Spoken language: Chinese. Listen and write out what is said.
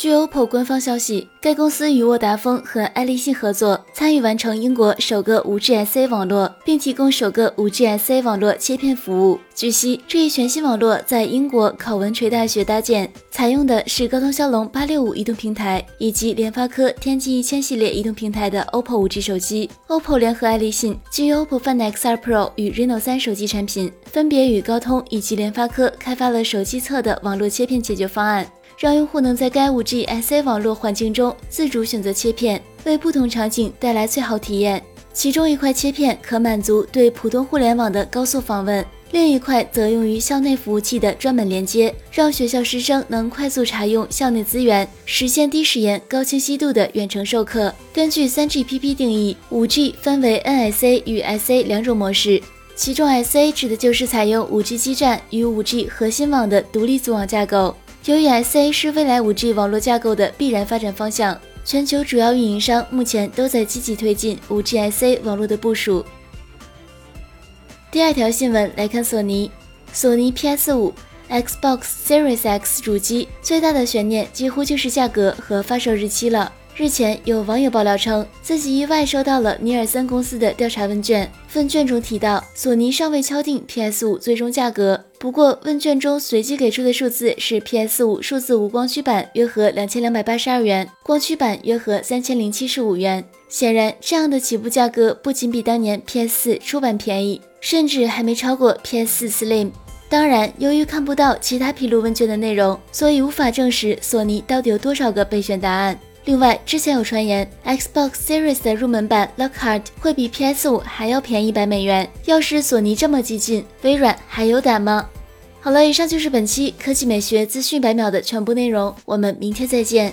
据 OPPO 官方消息，该公司与沃达丰和爱立信合作，参与完成英国首个 5G SA 网络，并提供首个 5G SA 网络切片服务。据悉，这一全新网络在英国考文垂大学搭建，采用的是高通骁龙八六五移动平台以及联发科天玑一千系列移动平台的 OPPO 5G 手机。OPPO 联合爱立信，基于 OPPO Find X2 Pro 与 Reno 3手机产品，分别与高通以及联发科开发了手机侧的网络切片解决方案。让用户能在该 5G SA 网络环境中自主选择切片，为不同场景带来最好体验。其中一块切片可满足对普通互联网的高速访问，另一块则用于校内服务器的专门连接，让学校师生能快速查用校内资源，实现低时延、高清晰度的远程授课。根据 3GPP 定义，5G 分为 NSA 与 SA 两种模式，其中 SA 指的就是采用 5G 基站与 5G 核心网的独立组网架构。由于 SA 是未来 5G 网络架构的必然发展方向，全球主要运营商目前都在积极推进 5G SA 网络的部署。第二条新闻来看，索尼，索尼 PS5、Xbox Series X 主机最大的悬念几乎就是价格和发售日期了。日前，有网友爆料称，自己意外收到了尼尔森公司的调查问卷。问卷中提到，索尼尚未敲定 PS5 最终价格。不过，问卷中随机给出的数字是 PS5 数字无光驱版约合两千两百八十二元，光驱版约合三千零七十五元。显然，这样的起步价格不仅比当年 PS4 出版便宜，甚至还没超过 PS4 Slim。当然，由于看不到其他披露问卷的内容，所以无法证实索尼到底有多少个备选答案。另外，之前有传言，Xbox Series 的入门版 Lockhart 会比 PS5 还要便宜一百美元。要是索尼这么激进，微软还有胆吗？好了，以上就是本期科技美学资讯百秒的全部内容，我们明天再见。